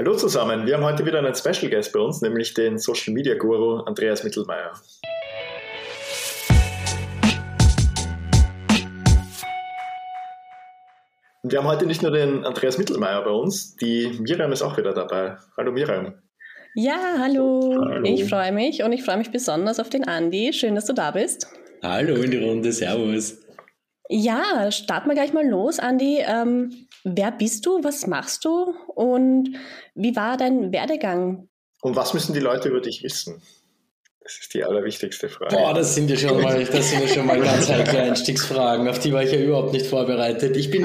Hallo zusammen, wir haben heute wieder einen Special Guest bei uns, nämlich den Social Media Guru Andreas Mittelmeier. Und wir haben heute nicht nur den Andreas Mittelmeier bei uns, die Miriam ist auch wieder dabei. Hallo Miriam. Ja, hallo. hallo. Ich freue mich und ich freue mich besonders auf den Andi. Schön, dass du da bist. Hallo in die Runde, Servus. Ja, starten wir gleich mal los, Andi. Ähm, wer bist du? Was machst du? Und wie war dein Werdegang? Und was müssen die Leute über dich wissen? Das ist die allerwichtigste Frage. Boah, das sind ja schon mal, das sind ja schon mal ganz heikle Einstiegsfragen, auf die war ich ja überhaupt nicht vorbereitet. Ich bin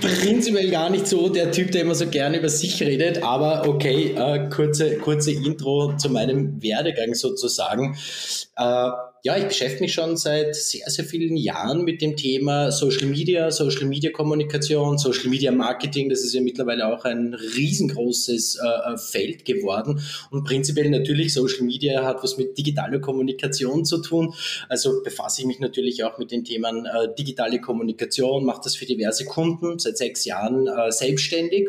prinzipiell gar nicht so der Typ, der immer so gerne über sich redet, aber okay, äh, kurze, kurze Intro zu meinem Werdegang sozusagen. Äh, ja, ich beschäftige mich schon seit sehr, sehr vielen Jahren mit dem Thema Social Media, Social Media Kommunikation, Social Media Marketing. Das ist ja mittlerweile auch ein riesengroßes äh, Feld geworden. Und prinzipiell natürlich Social Media hat was mit digitaler Kommunikation zu tun. Also befasse ich mich natürlich auch mit den Themen äh, digitale Kommunikation, mache das für diverse Kunden seit sechs Jahren äh, selbstständig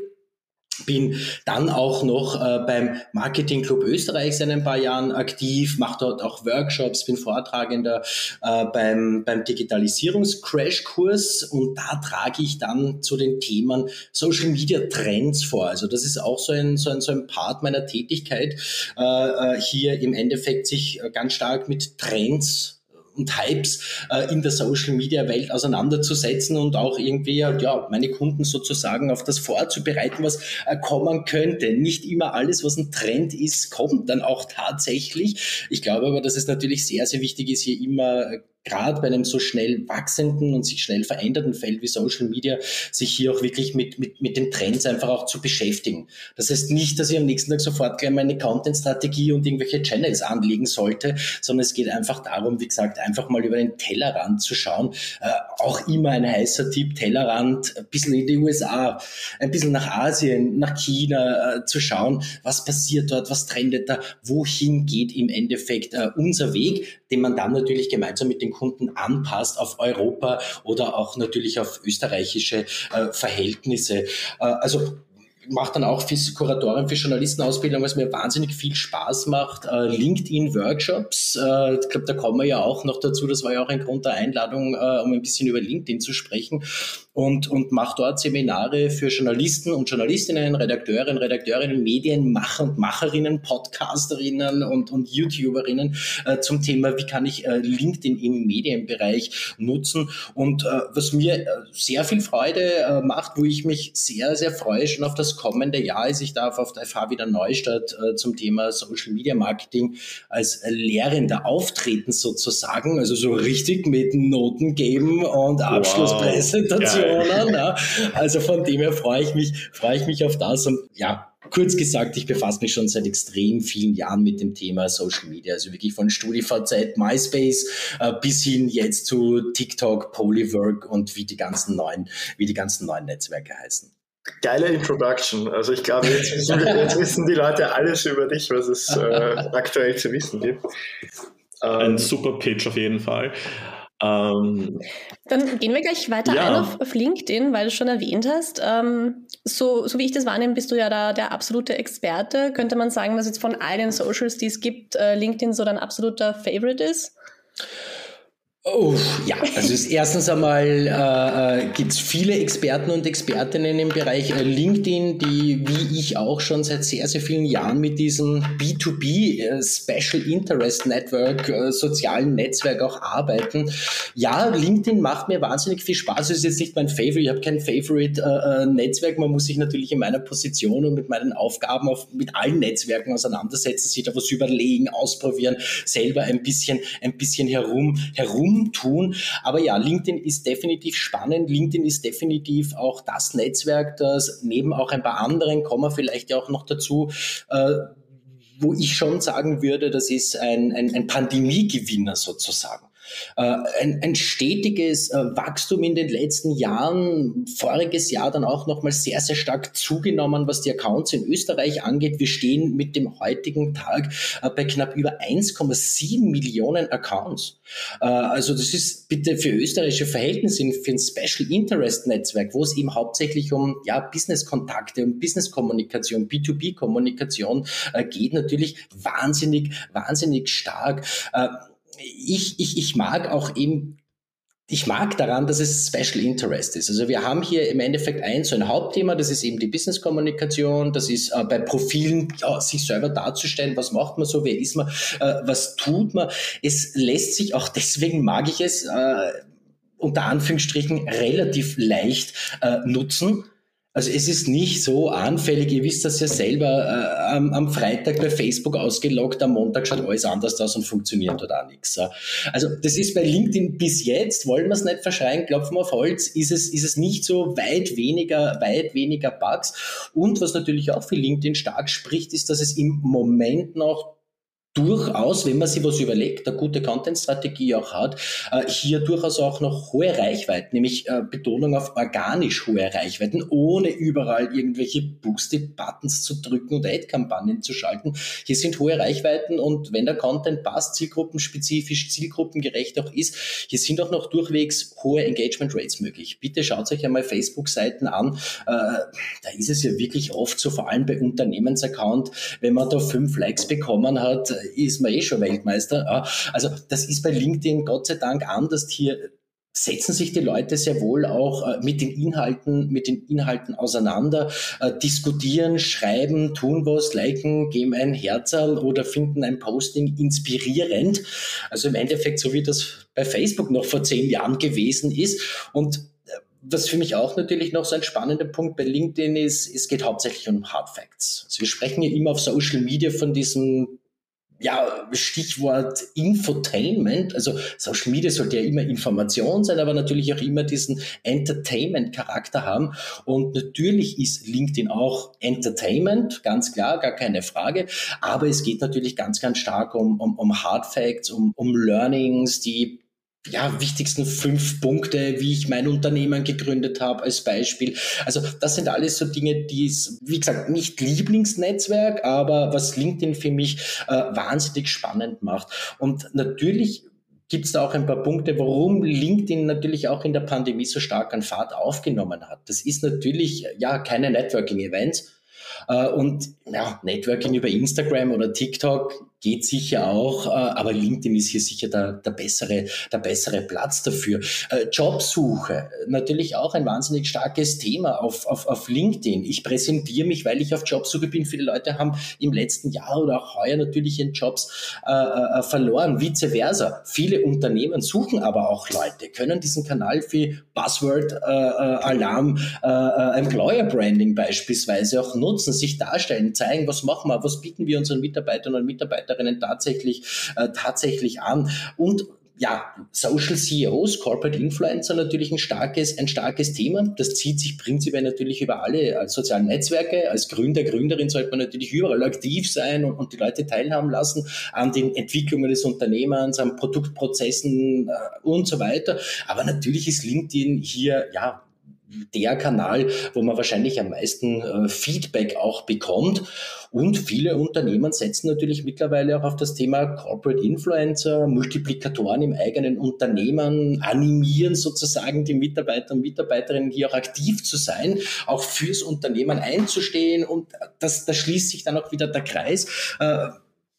bin dann auch noch äh, beim Marketing Club Österreich seit ein paar Jahren aktiv, mache dort auch Workshops, bin Vortragender äh, beim, beim Digitalisierungs-Crashkurs und da trage ich dann zu den Themen Social Media Trends vor. Also das ist auch so ein, so ein, so ein Part meiner Tätigkeit, äh, äh hier im Endeffekt sich ganz stark mit Trends und Hypes äh, in der Social Media Welt auseinanderzusetzen und auch irgendwie ja meine Kunden sozusagen auf das vorzubereiten, was äh, kommen könnte. Nicht immer alles, was ein Trend ist, kommt dann auch tatsächlich. Ich glaube aber, dass es natürlich sehr sehr wichtig ist, hier immer gerade bei einem so schnell wachsenden und sich schnell verändernden Feld wie Social Media, sich hier auch wirklich mit, mit, mit den Trends einfach auch zu beschäftigen. Das heißt nicht, dass ich am nächsten Tag sofort gleich meine Content-Strategie und irgendwelche Channels anlegen sollte, sondern es geht einfach darum, wie gesagt, einfach mal über den Tellerrand zu schauen. Äh, auch immer ein heißer Tipp, Tellerrand, ein bisschen in die USA, ein bisschen nach Asien, nach China äh, zu schauen, was passiert dort, was trendet da, wohin geht im Endeffekt äh, unser Weg, den man dann natürlich gemeinsam mit den den Kunden anpasst auf Europa oder auch natürlich auf österreichische äh, Verhältnisse. Äh, also mache dann auch Kuratoren für Journalistenausbildung, was mir wahnsinnig viel Spaß macht. Äh, LinkedIn-Workshops, äh, ich glaube, da kommen wir ja auch noch dazu. Das war ja auch ein Grund der Einladung, äh, um ein bisschen über LinkedIn zu sprechen und, und mache dort Seminare für Journalisten und Journalistinnen, Redakteurinnen, Redakteurinnen, Medienmacher und Macherinnen, Podcasterinnen und, und YouTuberinnen äh, zum Thema, wie kann ich äh, LinkedIn im Medienbereich nutzen. Und äh, was mir sehr viel Freude macht, wo ich mich sehr, sehr freue schon auf das kommende Jahr, ist, ich darf auf der FH wieder Neustadt äh, zum Thema Social Media Marketing als Lehrender auftreten sozusagen, also so richtig mit Noten geben und Abschlusspräsentation. Wow. Ja. Also von dem her freue ich mich, freue ich mich auf das und ja, kurz gesagt, ich befasse mich schon seit extrem vielen Jahren mit dem Thema Social Media. Also wirklich von StudiVZ, MySpace äh, bis hin jetzt zu TikTok, Polywork und wie die ganzen neuen, wie die ganzen neuen Netzwerke heißen. Geile Introduction. Also ich glaube, jetzt wissen, jetzt wissen die Leute alles über dich, was es äh, aktuell zu wissen gibt. Ein ähm, super Pitch auf jeden Fall. Ähm, Dann gehen wir gleich weiter ja. ein auf, auf, LinkedIn, weil du schon erwähnt hast. Ähm, so, so wie ich das wahrnehme, bist du ja da der absolute Experte. Könnte man sagen, dass jetzt von all den Socials, die es gibt, äh, LinkedIn so dein absoluter Favorite ist? Oh, ja, also ist erstens einmal äh, äh gibt es viele Experten und Expertinnen im Bereich äh, LinkedIn, die wie ich auch schon seit sehr, sehr vielen Jahren mit diesem B2B äh, Special Interest Network, äh, sozialen Netzwerk auch arbeiten. Ja, LinkedIn macht mir wahnsinnig viel Spaß. Es ist jetzt nicht mein Favorite, ich habe kein Favorite äh. Man muss sich natürlich in meiner Position und mit meinen Aufgaben auf, mit allen Netzwerken auseinandersetzen, sich da was überlegen, ausprobieren, selber ein bisschen, ein bisschen herum, herum umtun. Aber ja, LinkedIn ist definitiv spannend. LinkedIn ist definitiv auch das Netzwerk, das neben auch ein paar anderen, kommen wir vielleicht ja auch noch dazu, äh, wo ich schon sagen würde, das ist ein, ein, ein Pandemiegewinner sozusagen. Äh, ein, ein stetiges äh, Wachstum in den letzten Jahren, voriges Jahr dann auch nochmal sehr, sehr stark zugenommen, was die Accounts in Österreich angeht. Wir stehen mit dem heutigen Tag äh, bei knapp über 1,7 Millionen Accounts. Also das ist bitte für österreichische Verhältnisse für ein Special Interest Netzwerk, wo es eben hauptsächlich um ja, Business-Kontakte, um Business-Kommunikation, B2B-Kommunikation geht, natürlich wahnsinnig, wahnsinnig stark ich, ich, ich mag auch eben ich mag daran, dass es Special Interest ist. Also wir haben hier im Endeffekt ein so ein Hauptthema, das ist eben die Business-Kommunikation, das ist äh, bei Profilen ja, sich selber darzustellen, was macht man so, wer ist man, äh, was tut man. Es lässt sich auch deswegen mag ich es äh, unter Anführungsstrichen relativ leicht äh, nutzen also es ist nicht so anfällig, ihr wisst das ja selber, äh, am, am, Freitag bei Facebook ausgeloggt, am Montag schaut alles anders aus und funktioniert dort auch nichts. Also das ist bei LinkedIn bis jetzt, wollen wir es nicht verschreien, klopfen wir auf Holz, ist es, ist es nicht so weit weniger, weit weniger Bugs. Und was natürlich auch für LinkedIn stark spricht, ist, dass es im Moment noch durchaus, wenn man sich was überlegt, eine gute Content-Strategie auch hat, äh, hier durchaus auch noch hohe Reichweiten, nämlich äh, Betonung auf organisch hohe Reichweiten, ohne überall irgendwelche Boosted-Buttons zu drücken und Ad-Kampagnen zu schalten. Hier sind hohe Reichweiten und wenn der Content passt, zielgruppenspezifisch, zielgruppengerecht auch ist, hier sind auch noch durchwegs hohe Engagement-Rates möglich. Bitte schaut euch einmal Facebook-Seiten an. Äh, da ist es ja wirklich oft so, vor allem bei Unternehmensaccount, wenn man da fünf Likes bekommen hat, ist man eh schon Weltmeister. Also das ist bei LinkedIn Gott sei Dank anders. Hier setzen sich die Leute sehr wohl auch äh, mit den Inhalten, mit den Inhalten auseinander, äh, diskutieren, schreiben, tun was, liken, geben ein Herzerl oder finden ein Posting inspirierend. Also im Endeffekt so wie das bei Facebook noch vor zehn Jahren gewesen ist und äh, was für mich auch natürlich noch so ein spannender Punkt bei LinkedIn ist, es geht hauptsächlich um Hard Facts. Also wir sprechen ja immer auf Social Media von diesem ja, Stichwort Infotainment. Also Social Media sollte ja immer Information sein, aber natürlich auch immer diesen Entertainment-Charakter haben. Und natürlich ist LinkedIn auch Entertainment, ganz klar, gar keine Frage. Aber es geht natürlich ganz, ganz stark um, um, um Hard Facts, um, um Learnings, die ja, wichtigsten fünf Punkte, wie ich mein Unternehmen gegründet habe, als Beispiel. Also das sind alles so Dinge, die es, wie gesagt, nicht Lieblingsnetzwerk, aber was LinkedIn für mich äh, wahnsinnig spannend macht. Und natürlich gibt es da auch ein paar Punkte, warum LinkedIn natürlich auch in der Pandemie so stark an Fahrt aufgenommen hat. Das ist natürlich ja keine Networking-Events. Äh, und ja, Networking über Instagram oder TikTok geht sicher auch, äh, aber LinkedIn ist hier sicher der, der, bessere, der bessere Platz dafür. Äh, Jobsuche, natürlich auch ein wahnsinnig starkes Thema auf, auf, auf LinkedIn. Ich präsentiere mich, weil ich auf Jobsuche bin. Viele Leute haben im letzten Jahr oder auch heuer natürlich ihren Jobs äh, äh, verloren, vice versa. Viele Unternehmen suchen aber auch Leute, können diesen Kanal für Buzzword, äh, Alarm, äh, Employer Branding beispielsweise auch nutzen, sich darstellen, zeigen, was machen wir, was bieten wir unseren Mitarbeitern und Mitarbeitern Mitarbeiterinnen tatsächlich, äh, tatsächlich an. Und ja, Social CEOs, Corporate Influencer natürlich ein starkes, ein starkes Thema. Das zieht sich prinzipiell natürlich über alle sozialen Netzwerke. Als Gründer, Gründerin sollte man natürlich überall aktiv sein und, und die Leute teilhaben lassen an den Entwicklungen des Unternehmens, an Produktprozessen äh, und so weiter. Aber natürlich ist LinkedIn hier, ja, der Kanal, wo man wahrscheinlich am meisten äh, Feedback auch bekommt. Und viele Unternehmen setzen natürlich mittlerweile auch auf das Thema Corporate Influencer, Multiplikatoren im eigenen Unternehmen, animieren sozusagen die Mitarbeiter und Mitarbeiterinnen hier auch aktiv zu sein, auch fürs Unternehmen einzustehen. Und das, da schließt sich dann auch wieder der Kreis. Äh,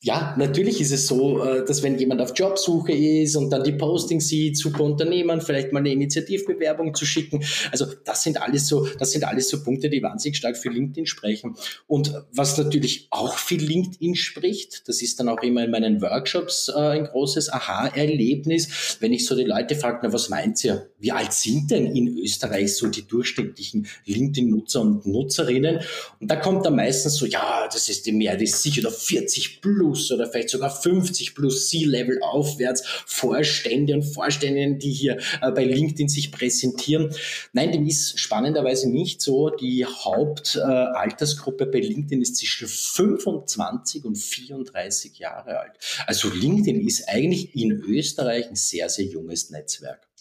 ja, natürlich ist es so, äh, dass wenn jemand auf Jobsuche ist und dann die Postings sieht, super Unternehmen, vielleicht mal eine Initiativbewerbung zu schicken. Also das sind alles so, das sind alles so Punkte, die wahnsinnig stark für LinkedIn sprechen. Und was natürlich auch für LinkedIn spricht, das ist dann auch immer in meinen Workshops äh, ein großes Aha-Erlebnis, wenn ich so die Leute frage, na was meint ihr? Wie alt sind denn in Österreich so die durchschnittlichen LinkedIn-Nutzer und Nutzerinnen? Und da kommt dann meistens so, ja, das ist die mehr, das ist sicher noch 40 plus plus oder vielleicht sogar 50 plus C-Level aufwärts Vorstände und Vorständinnen, die hier äh, bei LinkedIn sich präsentieren. Nein, dem ist spannenderweise nicht so. Die Hauptaltersgruppe äh, bei LinkedIn ist zwischen 25 und 34 Jahre alt. Also LinkedIn ist eigentlich in Österreich ein sehr, sehr junges Netzwerk.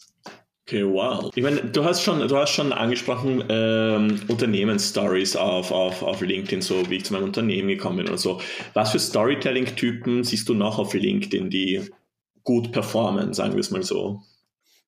Okay, wow. Ich meine, du hast schon, du hast schon angesprochen, ähm, Unternehmensstories auf, auf, auf LinkedIn, so wie ich zu meinem Unternehmen gekommen bin und so. Was für Storytelling-Typen siehst du noch auf LinkedIn, die gut performen, sagen wir es mal so?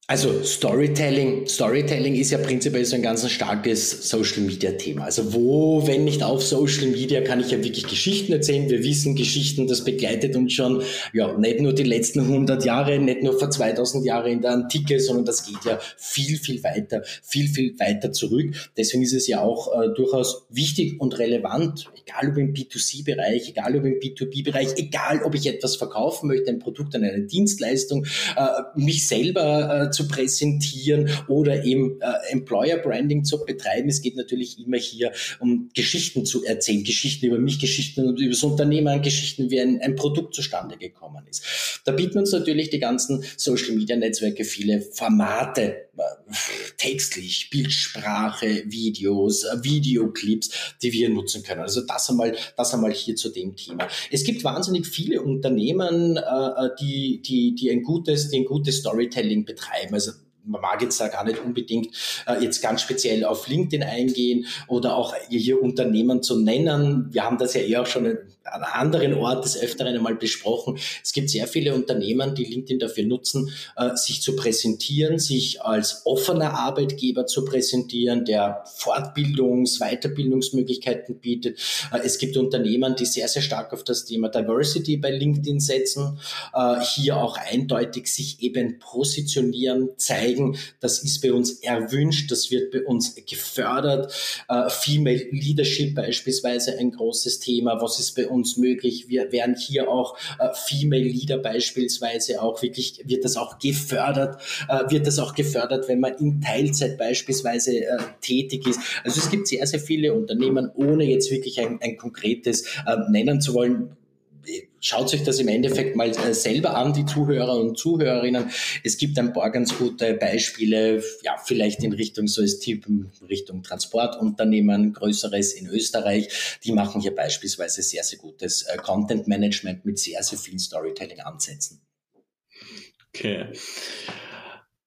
Also Storytelling, Storytelling ist ja prinzipiell so ein ganz starkes Social Media Thema. Also wo, wenn nicht auf Social Media, kann ich ja wirklich Geschichten erzählen. Wir wissen Geschichten, das begleitet uns schon, ja, nicht nur die letzten 100 Jahre, nicht nur vor 2000 Jahren in der Antike, sondern das geht ja viel, viel weiter, viel, viel weiter zurück. Deswegen ist es ja auch äh, durchaus wichtig und relevant, egal ob im B2C-Bereich, egal ob im B2B-Bereich, egal ob ich etwas verkaufen möchte, ein Produkt, eine Dienstleistung, äh, mich selber äh, zu präsentieren oder eben äh, Employer Branding zu betreiben. Es geht natürlich immer hier um Geschichten zu erzählen, Geschichten über mich, Geschichten über das Unternehmen, Geschichten, wie ein, ein Produkt zustande gekommen ist. Da bieten uns natürlich die ganzen Social Media Netzwerke viele Formate, textlich, Bildsprache, Videos, äh, Videoclips, die wir nutzen können. Also das einmal, das einmal hier zu dem Thema. Es gibt wahnsinnig viele Unternehmen, äh, die, die, die ein gutes, die ein gutes Storytelling betreiben. Also man mag jetzt da gar nicht unbedingt äh, jetzt ganz speziell auf LinkedIn eingehen oder auch hier Unternehmen zu nennen. Wir haben das ja eh auch schon an anderen Ort des Öfteren einmal besprochen. Es gibt sehr viele Unternehmen, die LinkedIn dafür nutzen, äh, sich zu präsentieren, sich als offener Arbeitgeber zu präsentieren, der Fortbildungs-, Weiterbildungsmöglichkeiten bietet. Äh, es gibt Unternehmen, die sehr, sehr stark auf das Thema Diversity bei LinkedIn setzen, äh, hier auch eindeutig sich eben positionieren, zeigen, das ist bei uns erwünscht, das wird bei uns gefördert. Female Leadership beispielsweise ein großes Thema. Was ist bei möglich? Wir werden hier auch äh, Female Leader beispielsweise auch wirklich, wird das auch gefördert, äh, wird das auch gefördert, wenn man in Teilzeit beispielsweise äh, tätig ist. Also es gibt sehr, sehr viele Unternehmen, ohne jetzt wirklich ein, ein konkretes äh, nennen zu wollen, schaut sich das im Endeffekt mal äh, selber an, die Zuhörer und Zuhörerinnen. Es gibt ein paar ganz gute Beispiele, ja, vielleicht in Richtung so als Typ, Richtung Transportunternehmen, größeres in Österreich. Die machen hier beispielsweise sehr, sehr gutes äh, Content Management mit sehr, sehr vielen Storytelling-Ansätzen. Okay.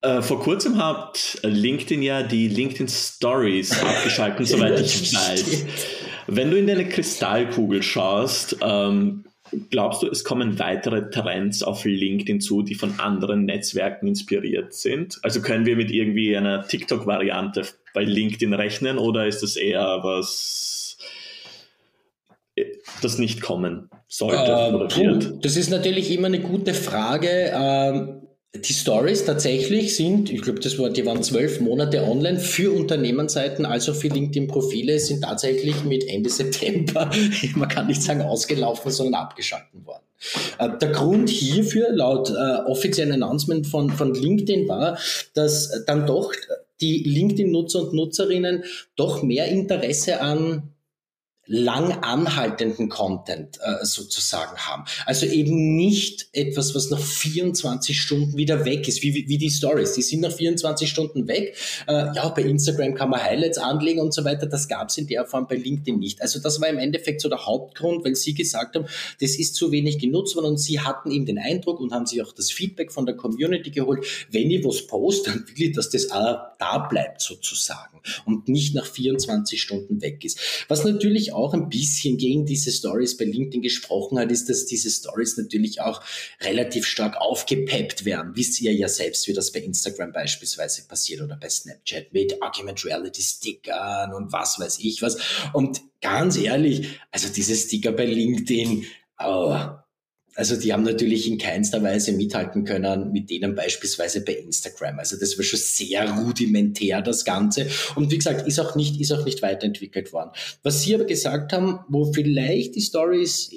Äh, vor kurzem hat LinkedIn ja die LinkedIn Stories abgeschaltet, soweit ich weiß. Wenn du in deine Kristallkugel schaust, ähm, Glaubst du, es kommen weitere Trends auf LinkedIn zu, die von anderen Netzwerken inspiriert sind? Also können wir mit irgendwie einer TikTok-Variante bei LinkedIn rechnen oder ist das eher was, das nicht kommen sollte äh, oder wird? Das ist natürlich immer eine gute Frage. Ähm, die Stories tatsächlich sind, ich glaube, das war, die waren zwölf Monate online für Unternehmensseiten, also für LinkedIn-Profile, sind tatsächlich mit Ende September, man kann nicht sagen ausgelaufen, sondern abgeschalten worden. Äh, der Grund hierfür, laut äh, offiziellen Announcement von, von LinkedIn, war, dass dann doch die LinkedIn-Nutzer und Nutzerinnen doch mehr Interesse an lang anhaltenden Content äh, sozusagen haben. Also eben nicht etwas, was nach 24 Stunden wieder weg ist, wie, wie, wie die Stories. Die sind nach 24 Stunden weg. Äh, ja, bei Instagram kann man Highlights anlegen und so weiter. Das gab es in der Form bei LinkedIn nicht. Also das war im Endeffekt so der Hauptgrund, weil sie gesagt haben, das ist zu wenig genutzt worden und sie hatten eben den Eindruck und haben sich auch das Feedback von der Community geholt, wenn ich was poste, dann will ich, dass das auch da bleibt sozusagen und nicht nach 24 Stunden weg ist. Was natürlich auch ein bisschen gegen diese Stories bei LinkedIn gesprochen hat, ist, dass diese Stories natürlich auch relativ stark aufgepeppt werden. Wisst ihr ja selbst, wie das bei Instagram beispielsweise passiert oder bei Snapchat mit Argument Reality Stickern und was weiß ich was. Und ganz ehrlich, also diese Sticker bei LinkedIn, oh, also die haben natürlich in keinster Weise mithalten können mit denen beispielsweise bei Instagram. Also das war schon sehr rudimentär, das Ganze. Und wie gesagt, ist auch nicht, ist auch nicht weiterentwickelt worden. Was Sie aber gesagt haben, wo vielleicht die Stories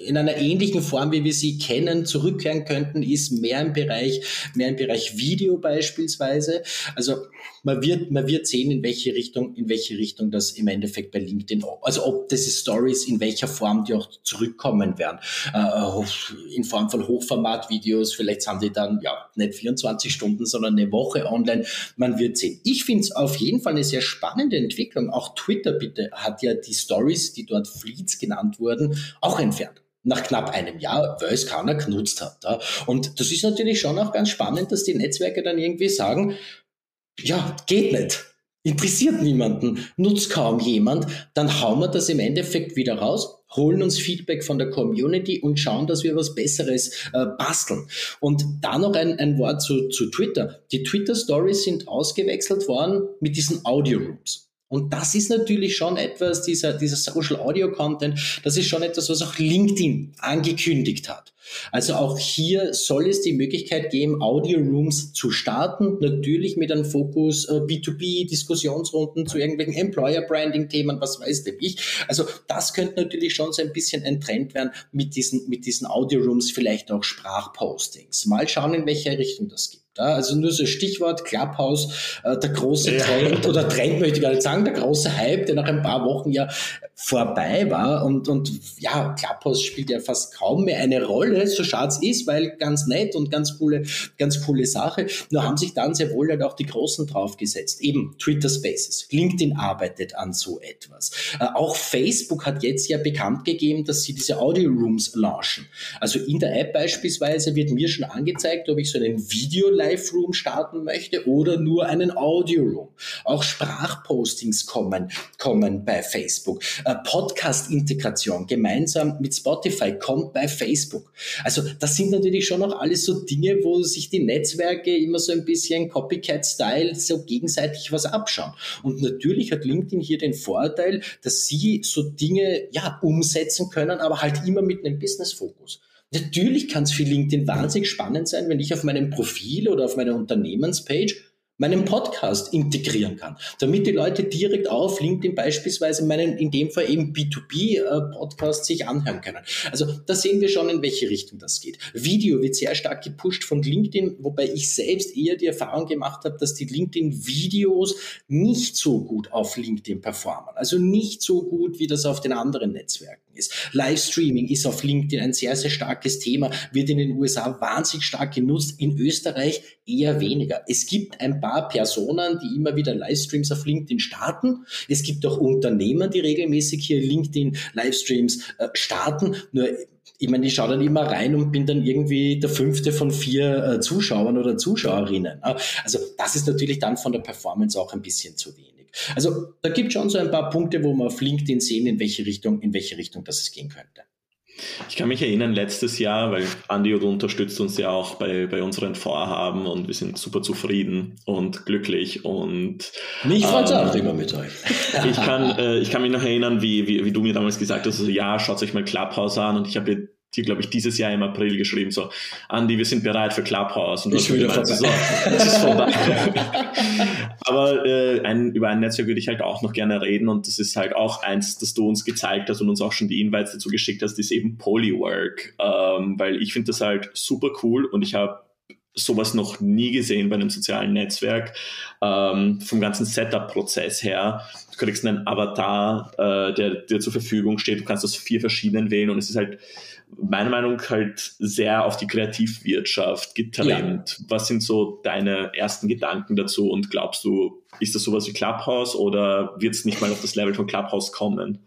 in einer ähnlichen Form, wie wir sie kennen, zurückkehren könnten, ist mehr im Bereich, mehr im Bereich Video beispielsweise. Also man wird, man wird sehen, in welche Richtung, in welche Richtung das im Endeffekt bei LinkedIn, also ob diese Stories in welcher Form die auch zurückkommen werden. Äh, in Form von Hochformatvideos, vielleicht haben die dann ja nicht 24 Stunden, sondern eine Woche online. Man wird sehen. Ich finde es auf jeden Fall eine sehr spannende Entwicklung. Auch Twitter bitte hat ja die Stories, die dort Fleets genannt wurden, auch entfernt nach knapp einem Jahr, weil es keiner genutzt hat. Ja. Und das ist natürlich schon auch ganz spannend, dass die Netzwerke dann irgendwie sagen, ja, geht nicht. Interessiert niemanden, nutzt kaum jemand, dann hauen wir das im Endeffekt wieder raus, holen uns Feedback von der Community und schauen, dass wir was Besseres äh, basteln. Und da noch ein, ein Wort zu, zu Twitter. Die Twitter Stories sind ausgewechselt worden mit diesen Audio Rooms. Und das ist natürlich schon etwas, dieser, dieser Social Audio Content, das ist schon etwas, was auch LinkedIn angekündigt hat. Also auch hier soll es die Möglichkeit geben, Audio Rooms zu starten, natürlich mit einem Fokus äh, B2B, Diskussionsrunden zu irgendwelchen Employer Branding Themen, was weiß denn ich. Also das könnte natürlich schon so ein bisschen ein Trend werden mit diesen, mit diesen Audio Rooms, vielleicht auch Sprachpostings. Mal schauen, in welche Richtung das geht. Ja, also nur so Stichwort Clubhouse, äh, der große ja. Trend oder Trend möchte ich gar nicht sagen, der große Hype, der nach ein paar Wochen ja vorbei war und, und ja, Clubhouse spielt ja fast kaum mehr eine Rolle, so schade es ist, weil ganz nett und ganz coole, ganz coole Sache. Nur haben sich dann sehr wohl halt auch die Großen draufgesetzt. Eben Twitter Spaces, LinkedIn arbeitet an so etwas. Äh, auch Facebook hat jetzt ja bekannt gegeben, dass sie diese Audio Rooms launchen. Also in der App beispielsweise wird mir schon angezeigt, ob ich so einen Video Live-Room starten möchte oder nur einen Audio-Room. Auch Sprachpostings kommen, kommen bei Facebook. Äh, Podcast-Integration gemeinsam mit Spotify kommt bei Facebook. Also das sind natürlich schon noch alles so Dinge, wo sich die Netzwerke immer so ein bisschen Copycat-Style so gegenseitig was abschauen. Und natürlich hat LinkedIn hier den Vorteil, dass sie so Dinge ja umsetzen können, aber halt immer mit einem Business-Fokus. Natürlich kann es für LinkedIn wahnsinnig spannend sein, wenn ich auf meinem Profil oder auf meiner Unternehmenspage meinen Podcast integrieren kann, damit die Leute direkt auf LinkedIn beispielsweise meinen, in dem Fall eben B2B-Podcast sich anhören können. Also da sehen wir schon, in welche Richtung das geht. Video wird sehr stark gepusht von LinkedIn, wobei ich selbst eher die Erfahrung gemacht habe, dass die LinkedIn-Videos nicht so gut auf LinkedIn performen. Also nicht so gut, wie das auf den anderen Netzwerken ist. Livestreaming ist auf LinkedIn ein sehr, sehr starkes Thema, wird in den USA wahnsinnig stark genutzt, in Österreich eher weniger. Es gibt ein paar Personen, die immer wieder Livestreams auf LinkedIn starten. Es gibt auch Unternehmen, die regelmäßig hier LinkedIn Livestreams äh, starten. Nur ich meine, ich schaue dann immer rein und bin dann irgendwie der fünfte von vier äh, Zuschauern oder Zuschauerinnen. Also das ist natürlich dann von der Performance auch ein bisschen zu wenig. Also da gibt es schon so ein paar Punkte, wo man auf LinkedIn sehen, in welche Richtung, in welche Richtung das es gehen könnte. Ich kann mich erinnern, letztes Jahr, weil Andi unterstützt uns ja auch bei, bei unseren Vorhaben und wir sind super zufrieden und glücklich und mich freut ähm, auch immer mit euch. ich, kann, äh, ich kann mich noch erinnern, wie, wie, wie du mir damals gesagt hast, also, ja, schaut euch mal Clubhouse an und ich habe dir, glaube ich, dieses Jahr im April geschrieben, so, Andi, wir sind bereit für Clubhouse. Und ich will gemeint, so, es ist vorbei. Aber äh, ein, über ein Netzwerk würde ich halt auch noch gerne reden und das ist halt auch eins, das du uns gezeigt hast und uns auch schon die Invites dazu geschickt hast, ist eben Polywork, ähm, weil ich finde das halt super cool und ich habe sowas noch nie gesehen bei einem sozialen Netzwerk. Ähm, vom ganzen Setup-Prozess her. Du kriegst einen Avatar, äh, der dir zur Verfügung steht. Du kannst aus vier verschiedenen wählen und es ist halt meiner Meinung nach halt sehr auf die Kreativwirtschaft getrennt. Ja. Was sind so deine ersten Gedanken dazu und glaubst du, ist das sowas wie Clubhouse oder wird es nicht mal auf das Level von Clubhouse kommen?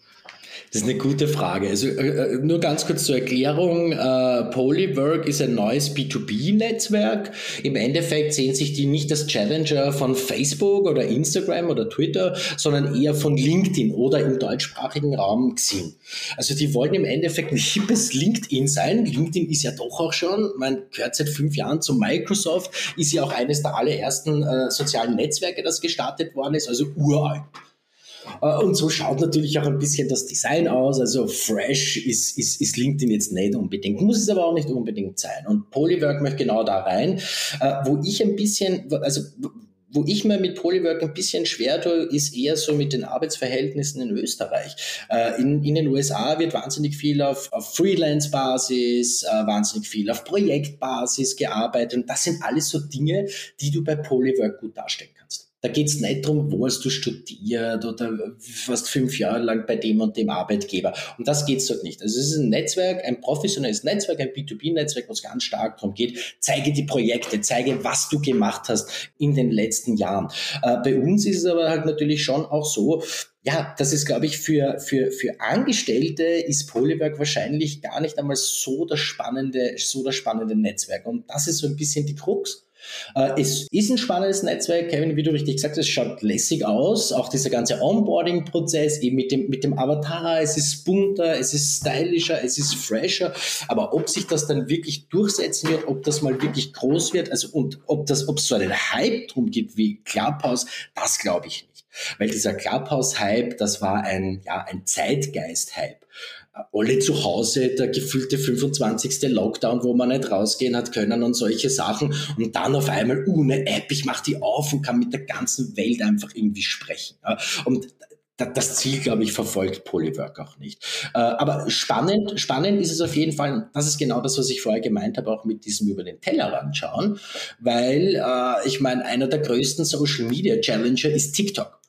Das ist eine gute Frage. Also äh, äh, nur ganz kurz zur Erklärung. Äh, Polywork ist ein neues B2B-Netzwerk. Im Endeffekt sehen sich die nicht als Challenger von Facebook oder Instagram oder Twitter, sondern eher von LinkedIn oder im deutschsprachigen Raum Xing. Also die wollen im Endeffekt ein hippes LinkedIn sein. LinkedIn ist ja doch auch schon, man gehört seit fünf Jahren zu Microsoft, ist ja auch eines der allerersten äh, sozialen Netzwerke, das gestartet worden ist, also uralt. Äh, und so schaut natürlich auch ein bisschen das Design aus. Also fresh ist, ist, ist LinkedIn jetzt nicht unbedingt, muss es aber auch nicht unbedingt sein. Und Polywork möchte genau da rein, äh, wo ich ein bisschen, also wo ich mir mit Polywork ein bisschen schwer tue, ist eher so mit den Arbeitsverhältnissen in Österreich. Äh, in, in den USA wird wahnsinnig viel auf, auf Freelance-Basis, äh, wahnsinnig viel auf Projektbasis gearbeitet. Und das sind alles so Dinge, die du bei Polywork gut darstellen kannst. Da geht's nicht drum, wo hast du studiert oder fast fünf Jahre lang bei dem und dem Arbeitgeber. Und das geht's dort nicht. Also es ist ein Netzwerk, ein professionelles Netzwerk, ein B2B-Netzwerk, wo es ganz stark darum geht, zeige die Projekte, zeige, was du gemacht hast in den letzten Jahren. Äh, bei uns ist es aber halt natürlich schon auch so, ja, das ist, glaube ich, für, für, für Angestellte ist Polywerk wahrscheinlich gar nicht einmal so das spannende, so das spannende Netzwerk. Und das ist so ein bisschen die Krux. Äh, es ist ein spannendes Netzwerk, Kevin, wie du richtig gesagt hast, es schaut lässig aus. Auch dieser ganze Onboarding-Prozess, eben mit dem, mit dem Avatar, es ist bunter, es ist stylischer, es ist fresher. Aber ob sich das dann wirklich durchsetzen wird, ob das mal wirklich groß wird, also und ob das, ob es so einen Hype drum gibt wie Clubhouse, das glaube ich nicht. Weil dieser Clubhouse-Hype, das war ein, ja, ein Zeitgeist-Hype alle zu Hause, der gefühlte 25. Lockdown, wo man nicht rausgehen hat können und solche Sachen. Und dann auf einmal, eine App, ich mache die auf und kann mit der ganzen Welt einfach irgendwie sprechen. Und das Ziel, glaube ich, verfolgt Polywork auch nicht. Äh, aber spannend, spannend ist es auf jeden Fall, das ist genau das, was ich vorher gemeint habe, auch mit diesem über den Tellerrand schauen, weil äh, ich meine, einer der größten Social Media Challenger ist TikTok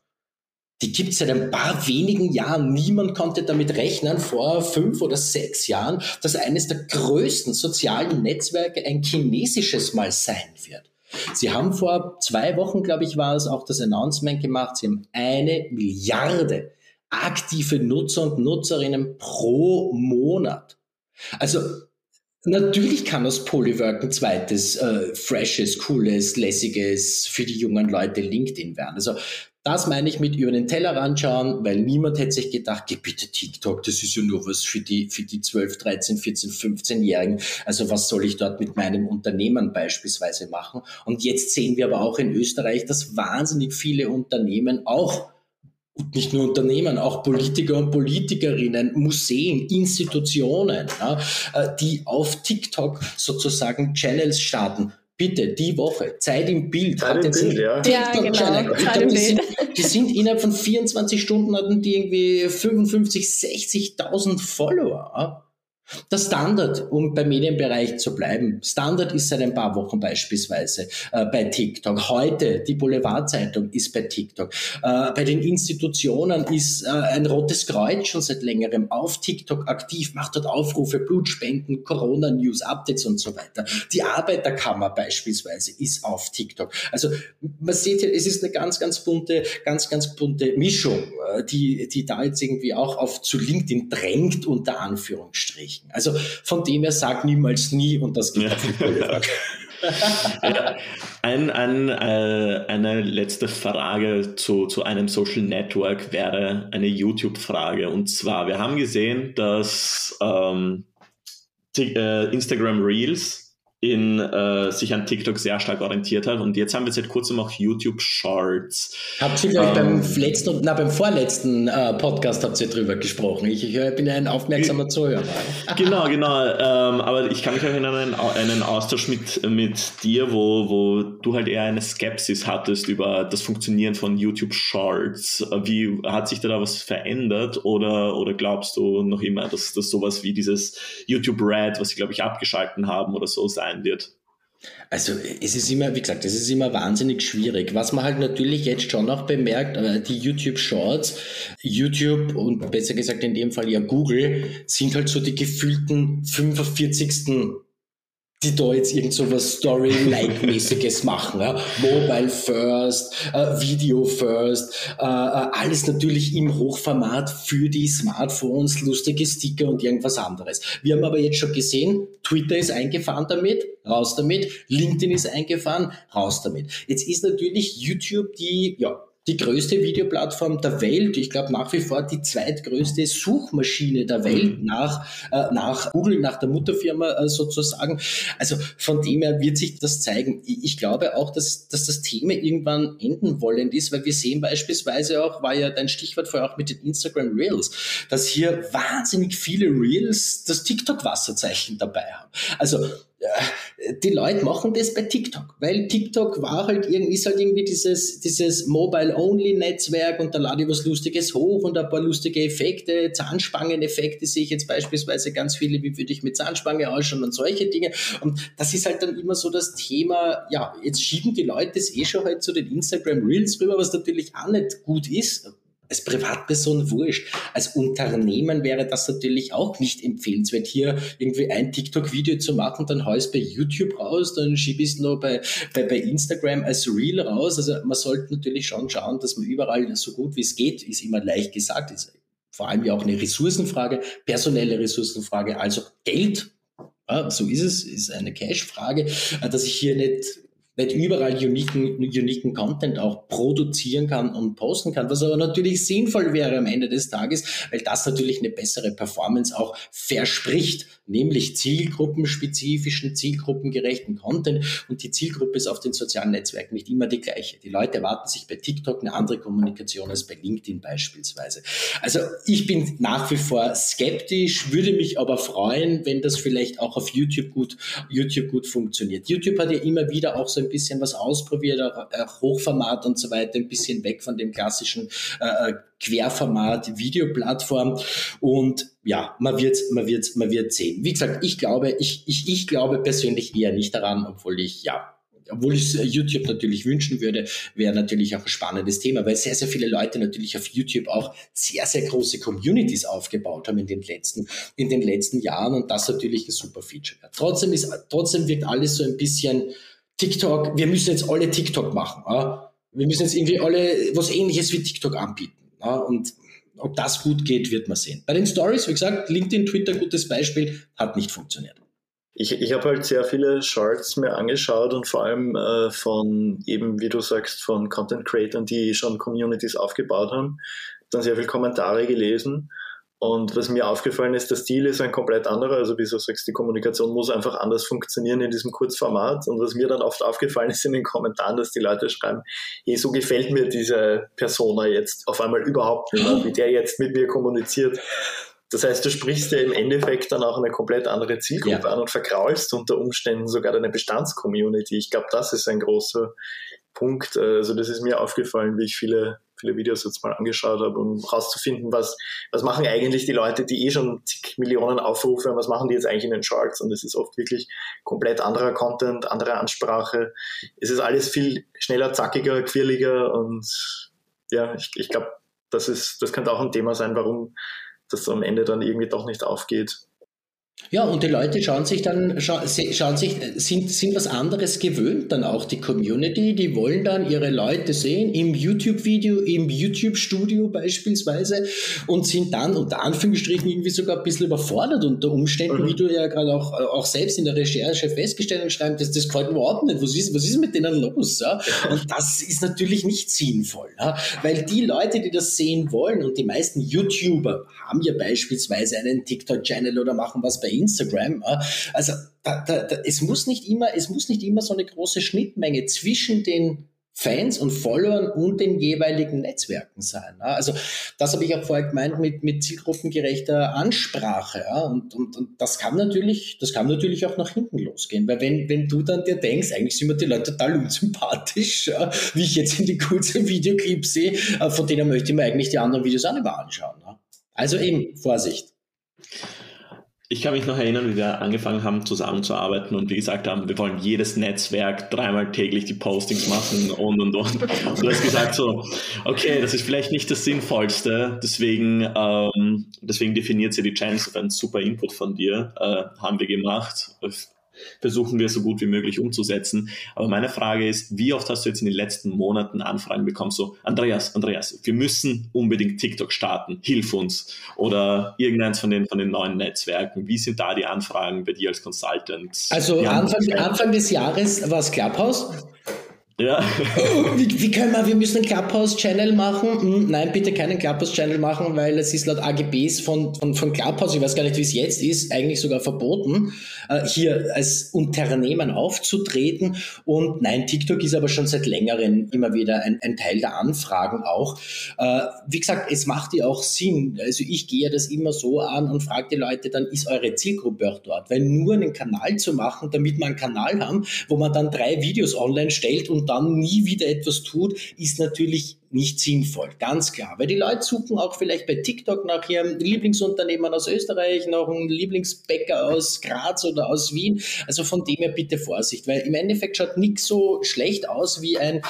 die gibt es seit ein paar wenigen Jahren. Niemand konnte damit rechnen, vor fünf oder sechs Jahren, dass eines der größten sozialen Netzwerke ein chinesisches mal sein wird. Sie haben vor zwei Wochen, glaube ich, war es auch das Announcement gemacht. Sie haben eine Milliarde aktive Nutzer und Nutzerinnen pro Monat. Also Natürlich kann aus Polywork ein zweites, äh, freshes, cooles, lässiges für die jungen Leute LinkedIn werden. Also das meine ich mit über den Tellerrand schauen, weil niemand hätte sich gedacht, geh bitte TikTok, das ist ja nur was für die, für die 12, 13, 14, 15-Jährigen. Also was soll ich dort mit meinem Unternehmen beispielsweise machen? Und jetzt sehen wir aber auch in Österreich, dass wahnsinnig viele Unternehmen auch und nicht nur Unternehmen, auch Politiker und Politikerinnen, Museen, Institutionen, ja, äh, die auf TikTok sozusagen Channels starten bitte, die Woche, Zeit im Bild. Zeit im Bild, ja. Ja, genau. Zeit im die, sind, die sind innerhalb von 24 Stunden hatten die irgendwie 55, 60.000 Follower. Der Standard, um beim Medienbereich zu bleiben, Standard ist seit ein paar Wochen beispielsweise äh, bei TikTok. Heute die Boulevardzeitung ist bei TikTok. Äh, bei den Institutionen ist äh, ein Rotes Kreuz schon seit längerem auf TikTok aktiv, macht dort Aufrufe, Blutspenden, Corona-News, Updates und so weiter. Die Arbeiterkammer beispielsweise ist auf TikTok. Also man sieht hier, es ist eine ganz, ganz bunte, ganz, ganz bunte Mischung, äh, die, die da jetzt irgendwie auch auf zu LinkedIn drängt, unter Anführungsstrichen sprechen. Also von dem her sag niemals nie und das geht ja. ja, ein, ein, äh, eine letzte Frage zu, zu einem Social Network wäre eine YouTube-Frage. Und zwar, wir haben gesehen, dass ähm, äh, Instagram Reels in äh, sich an TikTok sehr stark orientiert hat. Und jetzt haben wir seit kurzem auch YouTube Shorts. Habt ihr vielleicht ähm, beim letzten, na, beim vorletzten äh, Podcast habt ihr drüber gesprochen. Ich, ich bin ein aufmerksamer Zuhörer. Genau, genau. Ähm, aber ich kann mich erinnern an einen, einen Austausch mit, mit dir, wo, wo du halt eher eine Skepsis hattest über das Funktionieren von YouTube Shorts. Wie hat sich da was verändert oder, oder glaubst du noch immer, dass das sowas wie dieses YouTube Red, was sie, glaube ich, abgeschalten haben oder so sein sein wird? Also es ist immer, wie gesagt, es ist immer wahnsinnig schwierig. Was man halt natürlich jetzt schon noch bemerkt, äh, die YouTube Shorts, YouTube und besser gesagt in dem Fall ja Google, sind halt so die gefühlten 45 die da jetzt irgend so was Story-like-mäßiges machen. Ja? Mobile first, äh, Video first, äh, äh, alles natürlich im Hochformat für die Smartphones, lustige Sticker und irgendwas anderes. Wir haben aber jetzt schon gesehen, Twitter ist eingefahren damit, raus damit, LinkedIn ist eingefahren, raus damit. Jetzt ist natürlich YouTube die, ja, die größte Videoplattform der Welt. Ich glaube nach wie vor die zweitgrößte Suchmaschine der Welt mhm. nach, äh, nach Google, nach der Mutterfirma äh, sozusagen. Also von dem her wird sich das zeigen. Ich glaube auch, dass, dass das Thema irgendwann enden wollend ist, weil wir sehen beispielsweise auch, war ja dein Stichwort vorher auch mit den Instagram Reels, dass hier wahnsinnig viele Reels das TikTok-Wasserzeichen dabei haben. Also die Leute machen das bei TikTok, weil TikTok war halt irgendwie, ist halt irgendwie dieses, dieses Mobile-Only-Netzwerk und da lade ich was Lustiges hoch und ein paar lustige Effekte, Zahnspangen-Effekte sehe ich jetzt beispielsweise ganz viele, wie würde ich mit Zahnspange ausschauen und solche Dinge. Und das ist halt dann immer so das Thema, ja, jetzt schieben die Leute es eh schon halt zu den Instagram Reels rüber, was natürlich auch nicht gut ist als Privatperson wurscht. Als Unternehmen wäre das natürlich auch nicht empfehlenswert, hier irgendwie ein TikTok-Video zu machen, dann hau ich es bei YouTube raus, dann schiebe ich es noch bei, bei, bei Instagram als Reel raus. Also man sollte natürlich schon schauen, dass man überall so gut wie es geht, ist immer leicht gesagt, ist vor allem ja auch eine Ressourcenfrage, personelle Ressourcenfrage, also Geld. Ja, so ist es, ist eine Cash-Frage, dass ich hier nicht nicht überall uniken, uniken Content auch produzieren kann und posten kann, was aber natürlich sinnvoll wäre am Ende des Tages, weil das natürlich eine bessere Performance auch verspricht nämlich zielgruppenspezifischen, zielgruppengerechten Content. Und die Zielgruppe ist auf den sozialen Netzwerken nicht immer die gleiche. Die Leute erwarten sich bei TikTok eine andere Kommunikation als bei LinkedIn beispielsweise. Also ich bin nach wie vor skeptisch, würde mich aber freuen, wenn das vielleicht auch auf YouTube gut, YouTube gut funktioniert. YouTube hat ja immer wieder auch so ein bisschen was ausprobiert, auch Hochformat und so weiter, ein bisschen weg von dem klassischen äh, äh Querformat, Videoplattform. Und ja, man wird, man wird, man wird sehen. Wie gesagt, ich glaube, ich, ich, ich glaube persönlich eher nicht daran, obwohl ich, ja, obwohl ich es YouTube natürlich wünschen würde, wäre natürlich auch ein spannendes Thema, weil sehr, sehr viele Leute natürlich auf YouTube auch sehr, sehr große Communities aufgebaut haben in den letzten, in den letzten Jahren und das natürlich ein super Feature. Trotzdem ist, trotzdem wirkt alles so ein bisschen TikTok, wir müssen jetzt alle TikTok machen. Wir müssen jetzt irgendwie alle was ähnliches wie TikTok anbieten. Ja, und ob das gut geht, wird man sehen. Bei den Stories, wie gesagt, LinkedIn, Twitter, gutes Beispiel, hat nicht funktioniert. Ich, ich habe halt sehr viele Shorts mir angeschaut und vor allem äh, von eben, wie du sagst, von Content Creators, die schon Communities aufgebaut haben. Dann sehr viele Kommentare gelesen und was mir aufgefallen ist, der Stil ist ein komplett anderer. Also wie du sagst, die Kommunikation muss einfach anders funktionieren in diesem Kurzformat. Und was mir dann oft aufgefallen ist in den Kommentaren, dass die Leute schreiben, hey, so gefällt mir diese Persona jetzt auf einmal überhaupt nicht mehr, wie der jetzt mit mir kommuniziert. Das heißt, du sprichst ja im Endeffekt dann auch eine komplett andere Zielgruppe ja. an und vergraulst unter Umständen sogar deine Bestandscommunity. Ich glaube, das ist ein großer Punkt. Also das ist mir aufgefallen, wie ich viele viele Videos jetzt mal angeschaut habe, um herauszufinden, was, was machen eigentlich die Leute, die eh schon zig Millionen Aufrufe haben, was machen die jetzt eigentlich in den Charts? Und es ist oft wirklich komplett anderer Content, andere Ansprache. Es ist alles viel schneller, zackiger, quirliger und ja, ich, ich glaube, das das könnte auch ein Thema sein, warum das am Ende dann irgendwie doch nicht aufgeht. Ja, und die Leute schauen sich dann, schauen sich, sind, sind was anderes gewöhnt dann auch, die Community, die wollen dann ihre Leute sehen im YouTube-Video, im YouTube-Studio beispielsweise und sind dann unter Anführungsstrichen irgendwie sogar ein bisschen überfordert unter Umständen, mhm. wie du ja gerade auch, auch selbst in der Recherche festgestellt hast, schreiben, das, das gefällt mir überhaupt nicht, was ist, was ist mit denen los? Ja? Und das ist natürlich nicht sinnvoll, ja? weil die Leute, die das sehen wollen und die meisten YouTuber haben ja beispielsweise einen TikTok-Channel oder machen was bei Instagram. Also da, da, da, es muss nicht immer, es muss nicht immer so eine große Schnittmenge zwischen den Fans und Followern und den jeweiligen Netzwerken sein. Also das habe ich auch vorher gemeint mit, mit zielgruppengerechter Ansprache. Und, und, und das kann natürlich, das kann natürlich auch nach hinten losgehen. Weil wenn, wenn du dann dir denkst, eigentlich sind mir die Leute total unsympathisch, wie ich jetzt in die kurzen Videoclips sehe, äh, von denen möchte ich mir eigentlich die anderen Videos auch nicht mehr anschauen. Also eben, Vorsicht. Ich kann mich noch erinnern, wie wir angefangen haben zusammenzuarbeiten und wie gesagt haben, wir wollen jedes Netzwerk dreimal täglich die Postings machen und und und. Und du hast gesagt so, okay, das ist vielleicht nicht das Sinnvollste, deswegen, ähm, deswegen definiert sie die Chance, ein super Input von dir, äh, haben wir gemacht versuchen wir so gut wie möglich umzusetzen. Aber meine Frage ist, wie oft hast du jetzt in den letzten Monaten Anfragen bekommen, so, Andreas, Andreas, wir müssen unbedingt TikTok starten, hilf uns. Oder irgendeins von den, von den neuen Netzwerken. Wie sind da die Anfragen bei dir als Consultant? Also Anfang, Anfang des Jahres war es Clubhouse. Ja. Wie, wie, können wir, wir müssen einen Clubhouse-Channel machen. Hm, nein, bitte keinen Clubhouse-Channel machen, weil es ist laut AGBs von, von, von Clubhouse, ich weiß gar nicht, wie es jetzt ist, eigentlich sogar verboten, äh, hier als Unternehmen aufzutreten. Und nein, TikTok ist aber schon seit längerem immer wieder ein, ein Teil der Anfragen auch. Äh, wie gesagt, es macht ja auch Sinn. Also ich gehe das immer so an und frage die Leute, dann ist eure Zielgruppe auch dort. Weil nur einen Kanal zu machen, damit wir einen Kanal haben, wo man dann drei Videos online stellt und dann nie wieder etwas tut, ist natürlich nicht sinnvoll, ganz klar. Weil die Leute suchen auch vielleicht bei TikTok nach ihrem Lieblingsunternehmen aus Österreich, nach einem Lieblingsbäcker aus Graz oder aus Wien. Also von dem her bitte Vorsicht, weil im Endeffekt schaut nichts so schlecht aus wie ein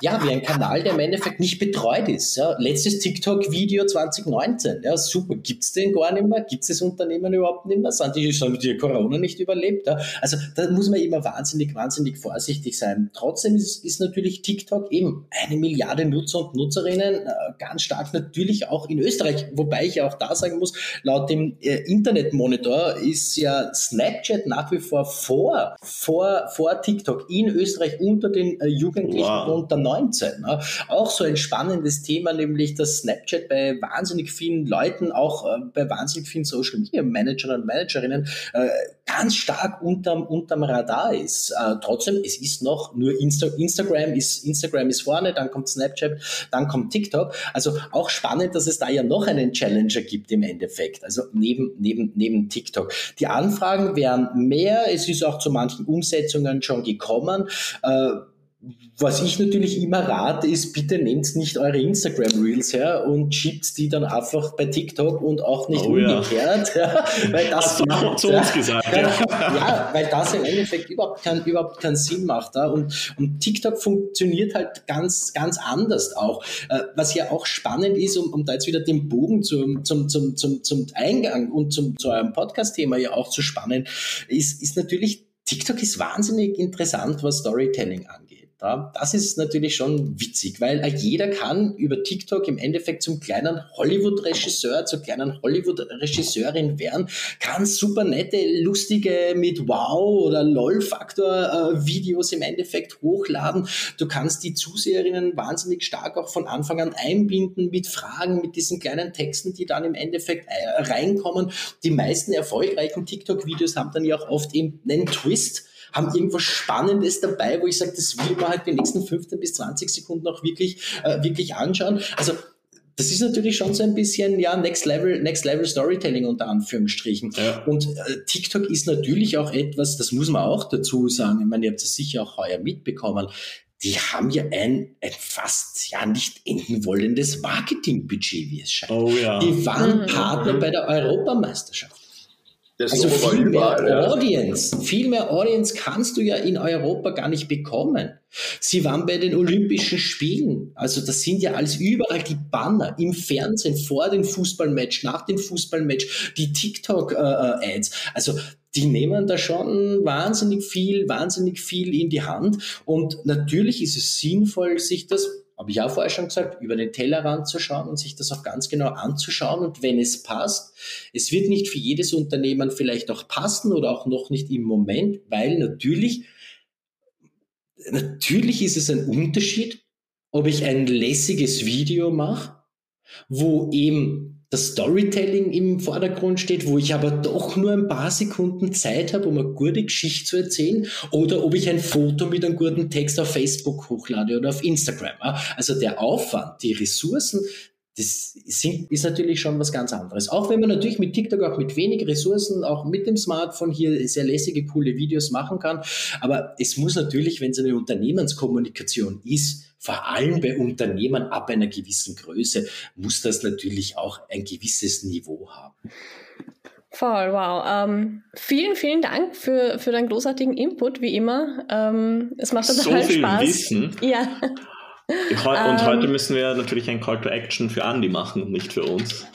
ja, wie ein Kanal, der im Endeffekt nicht betreut ist. Ja. Letztes TikTok-Video 2019. Ja, super. Gibt es den gar nicht mehr? Gibt es das Unternehmen überhaupt nicht mehr? Sind die schon die Corona nicht überlebt? Ja. Also da muss man immer wahnsinnig, wahnsinnig vorsichtig sein. Trotzdem ist, ist natürlich TikTok eben eine Milliarde Nutzer und Nutzerinnen, äh, ganz stark natürlich auch in Österreich. Wobei ich ja auch da sagen muss, laut dem äh, Internetmonitor ist ja Snapchat nach wie vor vor, vor, vor TikTok in Österreich unter den äh, Jugendlichen wow. und 19. Ne? Auch so ein spannendes Thema, nämlich dass Snapchat bei wahnsinnig vielen Leuten, auch äh, bei wahnsinnig vielen Social Media Managern und Managerinnen äh, ganz stark unterm, unterm Radar ist. Äh, trotzdem, es ist noch nur Insta Instagram ist, Instagram ist vorne, dann kommt Snapchat, dann kommt TikTok. Also auch spannend, dass es da ja noch einen Challenger gibt im Endeffekt. Also neben, neben, neben TikTok. Die Anfragen wären mehr. Es ist auch zu manchen Umsetzungen schon gekommen. Äh, was ich natürlich immer rate, ist, bitte nehmt nicht eure Instagram Reels her und schiebt die dann einfach bei TikTok und auch nicht oh, umgekehrt. Ja. weil das Hast macht, zu uns gesagt. Ja. ja, weil das im Endeffekt überhaupt, kein, überhaupt keinen Sinn macht. Ja. Und, und TikTok funktioniert halt ganz, ganz anders auch. Äh, was ja auch spannend ist, um, um da jetzt wieder den Bogen zum, zum, zum, zum, zum Eingang und zum, zu eurem Podcast-Thema ja auch zu spannen, ist, ist natürlich TikTok ist wahnsinnig interessant, was Storytelling angeht. Ja, das ist natürlich schon witzig, weil jeder kann über TikTok im Endeffekt zum kleinen Hollywood-Regisseur, zur kleinen Hollywood-Regisseurin werden, kann super nette, lustige mit Wow oder LOL-Faktor-Videos im Endeffekt hochladen. Du kannst die Zuseherinnen wahnsinnig stark auch von Anfang an einbinden mit Fragen, mit diesen kleinen Texten, die dann im Endeffekt äh, reinkommen. Die meisten erfolgreichen TikTok-Videos haben dann ja auch oft eben einen Twist haben irgendwas Spannendes dabei, wo ich sage, das will man halt die nächsten 15 bis 20 Sekunden auch wirklich, äh, wirklich anschauen. Also das ist natürlich schon so ein bisschen ja Next Level Next Level Storytelling unter Anführungsstrichen. Ja. Und äh, TikTok ist natürlich auch etwas, das muss man auch dazu sagen. Ich meine, ihr habt das sicher auch heuer mitbekommen. Die haben ja ein, ein fast ja nicht enden wollendes Marketingbudget, wie es scheint. Oh, ja. Die waren mhm. Partner bei der Europameisterschaft. Das also viel mehr. Audience, viel mehr Audience kannst du ja in Europa gar nicht bekommen. Sie waren bei den Olympischen Spielen. Also das sind ja alles überall die Banner im Fernsehen vor dem Fußballmatch, nach dem Fußballmatch, die TikTok-Ads. Also die nehmen da schon wahnsinnig viel, wahnsinnig viel in die Hand. Und natürlich ist es sinnvoll, sich das habe ich auch vorher schon gesagt, über den Tellerrand zu schauen und sich das auch ganz genau anzuschauen. Und wenn es passt, es wird nicht für jedes Unternehmen vielleicht auch passen oder auch noch nicht im Moment, weil natürlich, natürlich ist es ein Unterschied, ob ich ein lässiges Video mache, wo eben das Storytelling im Vordergrund steht, wo ich aber doch nur ein paar Sekunden Zeit habe, um eine gute Geschichte zu erzählen, oder ob ich ein Foto mit einem guten Text auf Facebook hochlade oder auf Instagram. Also der Aufwand, die Ressourcen, das ist natürlich schon was ganz anderes. Auch wenn man natürlich mit TikTok auch mit wenig Ressourcen, auch mit dem Smartphone hier sehr lässige, coole Videos machen kann. Aber es muss natürlich, wenn es eine Unternehmenskommunikation ist, vor allem bei Unternehmen ab einer gewissen Größe, muss das natürlich auch ein gewisses Niveau haben. Voll, wow. Ähm, vielen, vielen Dank für, für deinen großartigen Input, wie immer. Ähm, es macht total so viel Spaß. Wissen. Ja. Und ähm, heute müssen wir natürlich ein Call to Action für Andy machen, nicht für uns.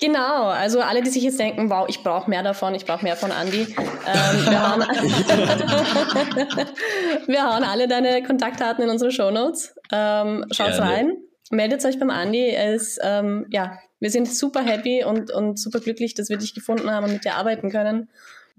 Genau, also alle, die sich jetzt denken, wow, ich brauche mehr davon, ich brauche mehr von Andy. Ähm, wir, hauen, wir, hauen, alle deine Kontaktdaten in unsere Show Notes. Ähm, schaut rein, meldet euch beim Andy. Er ist, ähm, ja, wir sind super happy und, und super glücklich, dass wir dich gefunden haben und mit dir arbeiten können.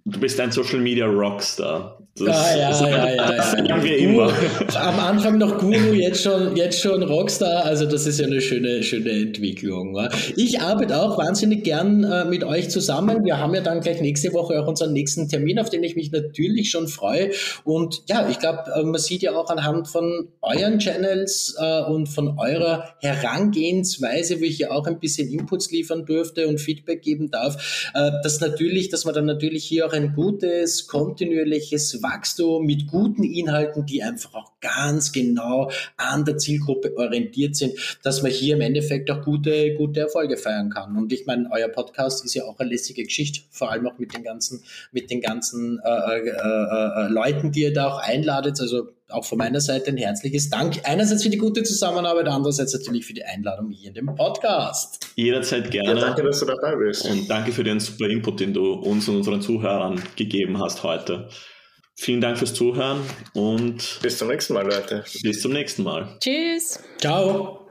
Du bist ein Social Media Rockstar. Das, ah, ja, das, ja, ja, ja, das sagen wir immer. Am Anfang noch Guru, jetzt schon, jetzt schon Rockstar. Also das ist ja eine schöne, schöne Entwicklung. Ich arbeite auch wahnsinnig gern äh, mit euch zusammen. Wir haben ja dann gleich nächste Woche auch unseren nächsten Termin, auf den ich mich natürlich schon freue. Und ja, ich glaube, äh, man sieht ja auch anhand von euren Channels äh, und von eurer Herangehensweise, wo ich ja auch ein bisschen Inputs liefern durfte und Feedback geben darf, äh, dass natürlich, dass man dann natürlich hier auch ein gutes, kontinuierliches Wachstum mit guten Inhalten, die einfach auch ganz genau an der Zielgruppe orientiert sind, dass man hier im Endeffekt auch gute, gute Erfolge feiern kann. Und ich meine, euer Podcast ist ja auch eine lässige Geschichte, vor allem auch mit den ganzen, mit den ganzen äh, äh, äh, Leuten, die ihr da auch einladet. Also auch von meiner Seite ein herzliches Dank. Einerseits für die gute Zusammenarbeit, andererseits natürlich für die Einladung hier in dem Podcast. Jederzeit gerne. Ja, danke, dass du dabei bist. Und danke für den super Input, den du uns und unseren Zuhörern gegeben hast heute. Vielen Dank fürs Zuhören und bis zum nächsten Mal, Leute. Bis zum nächsten Mal. Tschüss. Ciao.